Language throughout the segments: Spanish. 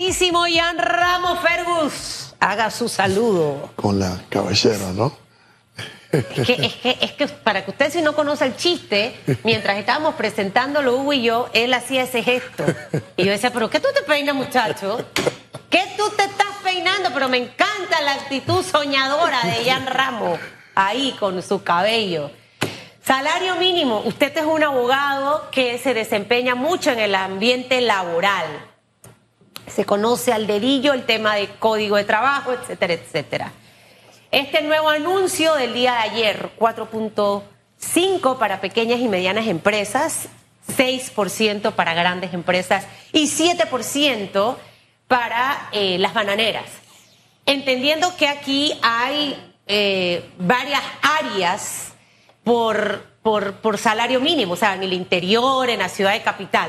Queridísimo Ian Ramos Fergus, haga su saludo. Con la cabellera, ¿no? Es que, es, que, es que para que usted si no conoce el chiste, mientras estábamos presentándolo Hugo y yo, él hacía ese gesto. Y yo decía, pero ¿qué tú te peinas, muchacho? ¿Qué tú te estás peinando? Pero me encanta la actitud soñadora de Ian Ramos, ahí con su cabello. Salario mínimo, usted es un abogado que se desempeña mucho en el ambiente laboral se conoce al dedillo el tema de código de trabajo, etcétera, etcétera. Este nuevo anuncio del día de ayer, 4.5 para pequeñas y medianas empresas, 6% para grandes empresas y 7% para eh, las bananeras. Entendiendo que aquí hay eh, varias áreas por, por, por salario mínimo, o sea, en el interior, en la ciudad de capital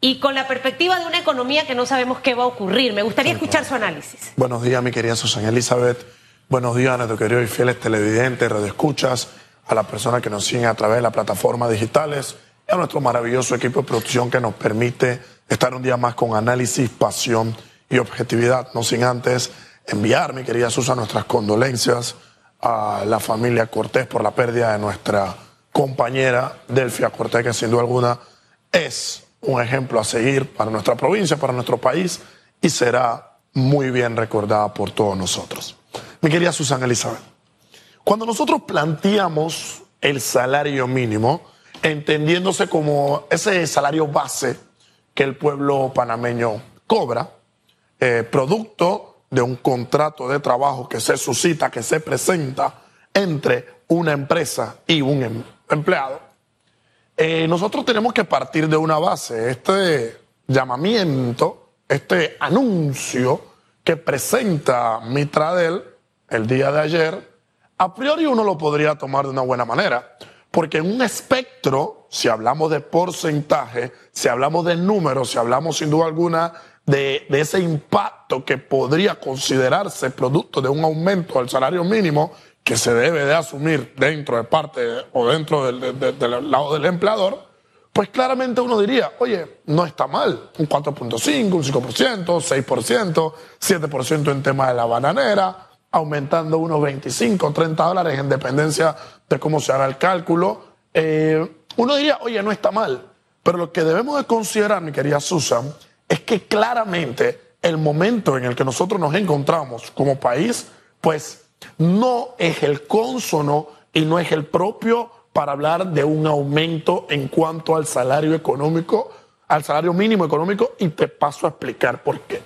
y con la perspectiva de una economía que no sabemos qué va a ocurrir. Me gustaría escuchar su análisis. Buenos días, mi querida Susana Elizabeth. Buenos días a nuestros queridos y fieles televidentes, radioescuchas, a las personas que nos siguen a través de las plataformas digitales y a nuestro maravilloso equipo de producción que nos permite estar un día más con análisis, pasión y objetividad. No sin antes enviar, mi querida Susana, nuestras condolencias a la familia Cortés por la pérdida de nuestra compañera Delfia Cortés, que sin duda alguna es un ejemplo a seguir para nuestra provincia, para nuestro país y será muy bien recordada por todos nosotros. Mi querida Susana Elizabeth, cuando nosotros planteamos el salario mínimo, entendiéndose como ese salario base que el pueblo panameño cobra, eh, producto de un contrato de trabajo que se suscita, que se presenta entre una empresa y un em-, empleado, eh, nosotros tenemos que partir de una base. Este llamamiento, este anuncio que presenta Mitradel el día de ayer, a priori uno lo podría tomar de una buena manera. Porque en un espectro, si hablamos de porcentaje, si hablamos de números, si hablamos sin duda alguna de, de, ese impacto que podría considerarse producto de un aumento del salario mínimo, que se debe de asumir dentro de parte o dentro del, del lado del empleador, pues claramente uno diría, oye, no está mal, un 4.5, un 5%, 6%, 7% en tema de la bananera, aumentando unos 25, 30 dólares en dependencia de cómo se haga el cálculo. Eh, uno diría, oye, no está mal, pero lo que debemos de considerar, mi querida Susan, es que claramente el momento en el que nosotros nos encontramos como país, pues no es el consono y no es el propio para hablar de un aumento en cuanto al salario económico, al salario mínimo económico, y te paso a explicar por qué.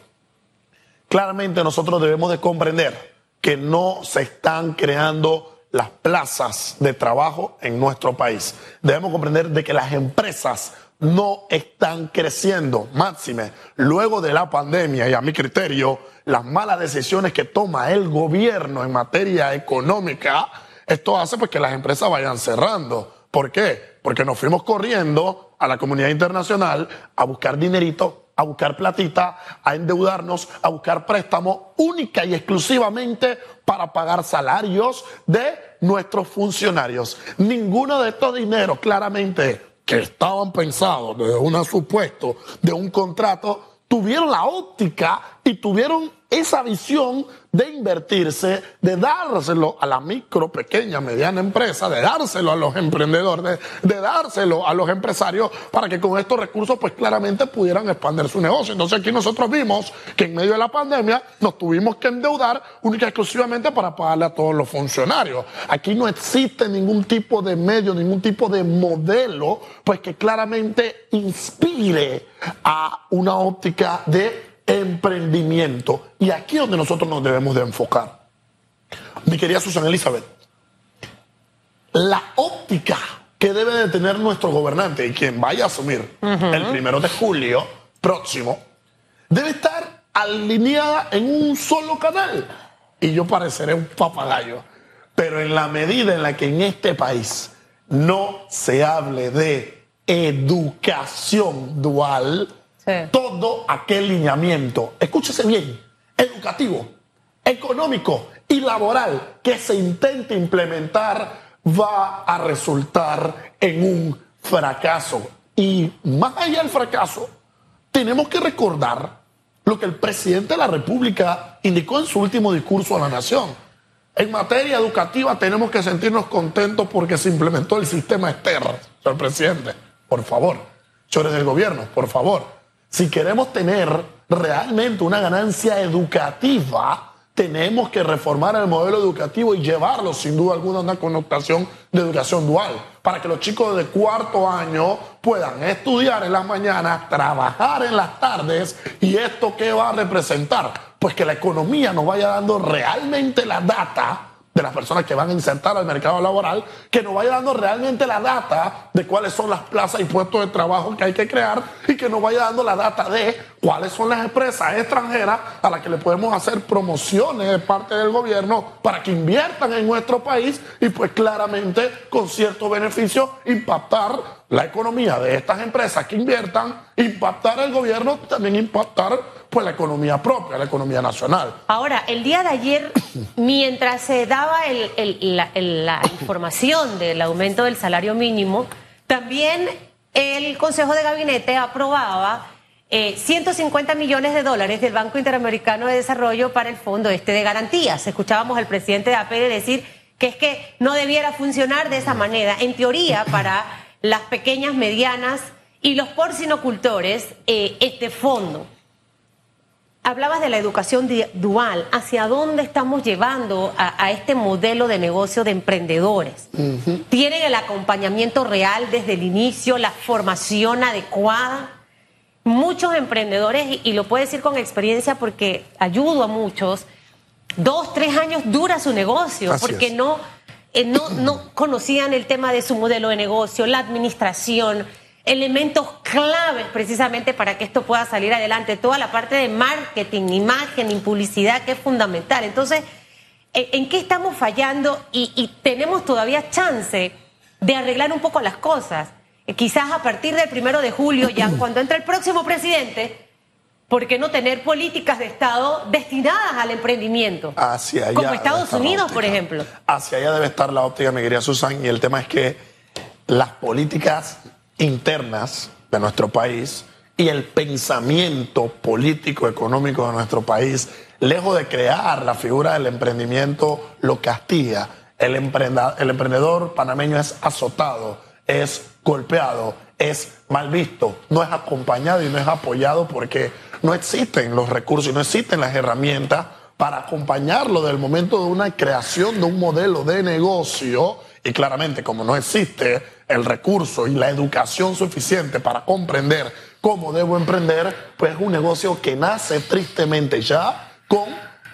Claramente nosotros debemos de comprender que no se están creando las plazas de trabajo en nuestro país. Debemos comprender de que las empresas no están creciendo, máxime, luego de la pandemia y a mi criterio, las malas decisiones que toma el gobierno en materia económica, esto hace pues que las empresas vayan cerrando. ¿Por qué? Porque nos fuimos corriendo a la comunidad internacional a buscar dinerito, a buscar platita, a endeudarnos, a buscar préstamos única y exclusivamente para pagar salarios de nuestros funcionarios. Ninguno de estos dineros claramente que estaban pensados desde un supuesto de un contrato, tuvieron la óptica y tuvieron esa visión de invertirse, de dárselo a la micro, pequeña, mediana empresa, de dárselo a los emprendedores, de, dárselo a los empresarios para que con estos recursos pues claramente pudieran expandir su negocio. Entonces aquí nosotros vimos que en medio de la pandemia nos tuvimos que endeudar única y exclusivamente para pagarle a todos los funcionarios. Aquí no existe ningún tipo de medio, ningún tipo de modelo pues que claramente inspire a una óptica de emprendimiento. Y aquí es donde nosotros nos debemos de enfocar. Mi querida Susana Elizabeth, la óptica que debe de tener nuestro gobernante y quien vaya a asumir el primero de julio próximo, debe estar alineada en un solo canal. Y yo pareceré un papagayo. Pero en la medida en la que en este país no se hable de educación dual, todo aquel lineamiento, escúchese bien, educativo, económico y laboral que se intente implementar va a resultar en un fracaso. Y más allá del fracaso, tenemos que recordar lo que el presidente de la República indicó en su último discurso a la nación. En materia educativa tenemos que sentirnos contentos porque se implementó el sistema externo, señor presidente. Por favor, señores del gobierno, por favor. Si queremos tener realmente una ganancia educativa, tenemos que reformar el modelo educativo y llevarlo sin duda alguna a una connotación de educación dual, para que los chicos de cuarto año puedan estudiar en las mañanas, trabajar en las tardes y esto qué va a representar? Pues que la economía nos vaya dando realmente la data de las personas que van a insertar al mercado laboral, que nos vaya dando realmente la data de cuáles son las plazas y puestos de trabajo que hay que crear y que nos vaya dando la data de cuáles son las empresas extranjeras a las que le podemos hacer promociones de parte del gobierno para que inviertan en nuestro país y pues claramente con cierto beneficio impactar la economía de estas empresas que inviertan, impactar al gobierno, también impactar pues la economía propia, la economía nacional. Ahora, el día de ayer, mientras se daba la, información del aumento del salario mínimo, también el Consejo de Gabinete aprobaba 150 eh, millones de dólares del Banco Interamericano de Desarrollo para el Fondo Este de Garantías. Escuchábamos al presidente de APD decir que es que no debiera funcionar de esa manera. En teoría, para las pequeñas, medianas y los porcinocultores eh, este fondo. Hablabas de la educación dual. ¿Hacia dónde estamos llevando a, este modelo de negocio de emprendedores? ¿Tienen el acompañamiento real desde el inicio, la formación adecuada? Muchos emprendedores, y lo puedo decir con experiencia porque ayudo a muchos, dos, tres años dura su negocio porque no eh, no, no conocían el tema de su modelo de negocio, la administración, elementos claves precisamente para que esto pueda salir adelante, toda la parte de marketing, imagen y publicidad que es fundamental. Entonces, ¿en qué estamos fallando y, tenemos todavía chance de arreglar un poco las cosas? Eh, quizás a partir del primero de julio, ya cuando entre el próximo presidente, ¿por qué no tener políticas de Estado destinadas al emprendimiento? Hacia allá Como Estados Unidos, por ejemplo. Hacia allá debe estar la óptica, mi querida Susan, y el tema es que las políticas internas de nuestro país y el pensamiento político económico de nuestro país, lejos de crear la figura del emprendimiento, lo castiga. El, el emprendedor panameño es azotado, es golpeado, es mal visto, no es acompañado y no es apoyado porque no existen los recursos y no existen las herramientas para acompañarlo del momento de una creación de un modelo de negocio y claramente como no existe el recurso y la educación suficiente para comprender cómo debo emprender, pues es un negocio que nace tristemente ya con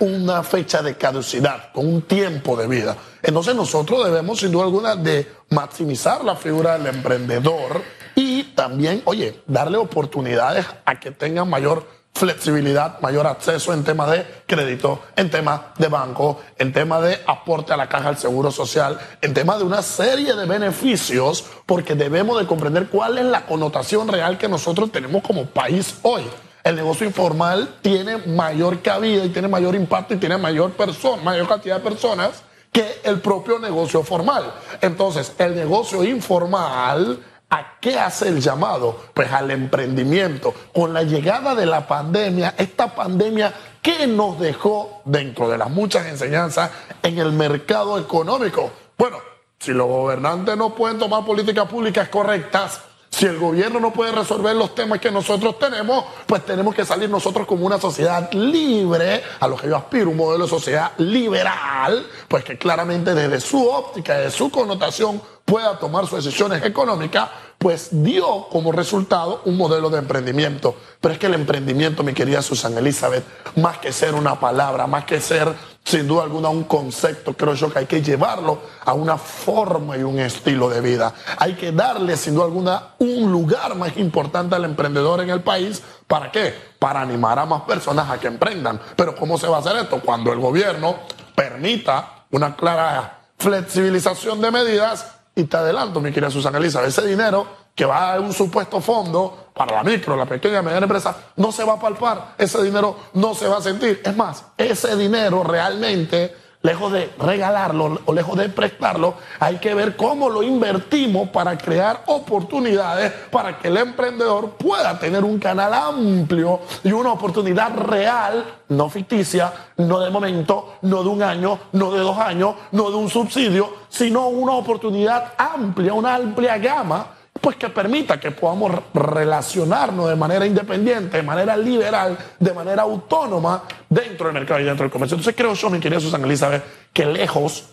una fecha de caducidad, con un tiempo de vida. Entonces nosotros debemos sin duda alguna de maximizar la figura del emprendedor y también, oye, darle oportunidades a que tengan mayor flexibilidad, mayor acceso en tema de crédito, en tema de banco, en tema de aporte a la caja del seguro social, en tema de una serie de beneficios, porque debemos de comprender cuál es la connotación real que nosotros tenemos como país hoy. El negocio informal tiene mayor cabida y tiene mayor impacto y tiene mayor persona, mayor cantidad de personas que el propio negocio formal. Entonces, el negocio informal ¿A qué hace el llamado? Pues al emprendimiento. Con la llegada de la pandemia, esta pandemia, ¿qué nos dejó dentro de las muchas enseñanzas en el mercado económico? Bueno, si los gobernantes no pueden tomar políticas públicas correctas, si el gobierno no puede resolver los temas que nosotros tenemos, pues tenemos que salir nosotros como una sociedad libre, a lo que yo aspiro, un modelo de sociedad liberal, pues que claramente desde su óptica, desde su connotación, pueda tomar sus decisiones económicas, pues dio como resultado un modelo de emprendimiento. Pero es que el emprendimiento, mi querida Susan Elizabeth, más que ser una palabra, más que ser sin duda alguna un concepto, creo yo que hay que llevarlo a una forma y un estilo de vida. Hay que darle sin duda alguna un lugar más importante al emprendedor en el país. ¿Para qué? Para animar a más personas a que emprendan. Pero ¿cómo se va a hacer esto? Cuando el gobierno permita una clara flexibilización de medidas y te adelanto, mi querida Susana Elisa, ese dinero que va a un supuesto fondo para la micro, la pequeña y mediana empresa, no se va a palpar, ese dinero no se va a sentir. Es más, ese dinero realmente lejos de regalarlo o lejos de prestarlo, hay que ver cómo lo invertimos para crear oportunidades para que el emprendedor pueda tener un canal amplio y una oportunidad real, no ficticia, no de momento, no de un año, no de dos años, no de un subsidio, sino una oportunidad amplia, una amplia gama pues que permita que podamos relacionarnos de manera independiente, de manera liberal, de manera autónoma dentro del mercado y dentro del comercio. Entonces creo yo, mi querida Susana Elizabeth, que lejos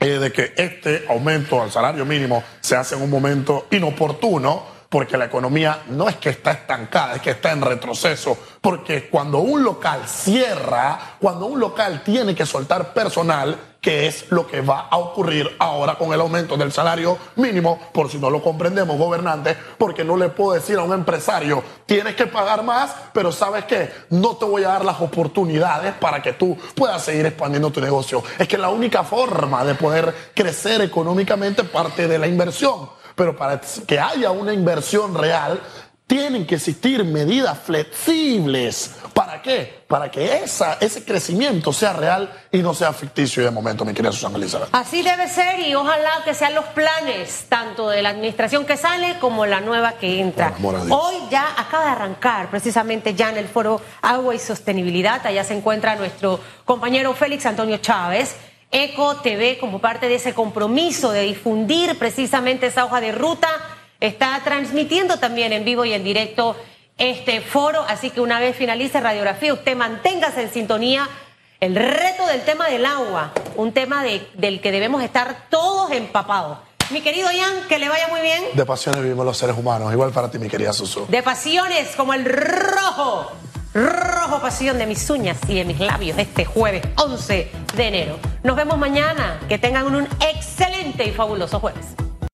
eh, de que este aumento al salario mínimo se hace en un momento inoportuno, porque la economía no es que está estancada, es que está en retroceso, porque cuando un local cierra, cuando un local tiene que soltar personal, que es lo que va a ocurrir ahora con el aumento del salario mínimo, por si no lo comprendemos, gobernantes, porque no le puedo decir a un empresario, tienes que pagar más, pero sabes qué, no te voy a dar las oportunidades para que tú puedas seguir expandiendo tu negocio. Es que la única forma de poder crecer económicamente parte de la inversión. Pero para que haya una inversión real, tienen que existir medidas flexibles. ¿Para qué? Para que esa, ese crecimiento sea real y no sea ficticio de momento, mi querida Susana Elizabeth. Así debe ser y ojalá que sean los planes, tanto de la administración que sale como la nueva que entra. Hoy ya acaba de arrancar, precisamente ya en el foro Agua y Sostenibilidad. Allá se encuentra nuestro compañero Félix Antonio Chávez ECO TV, como parte de ese compromiso de difundir precisamente esa hoja de ruta, está transmitiendo también en vivo y en directo este foro. Así que una vez finalice radiografía, usted manténgase en sintonía. El reto del tema del agua, un tema del que debemos estar todos empapados. Mi querido Ian, que le vaya muy bien. De pasiones vivimos los seres humanos, igual para ti, mi querida Susu. De pasiones como el rojo rojo pasión de mis uñas y de mis labios este jueves 11 de enero. Nos vemos mañana. Que tengan un excelente y fabuloso jueves.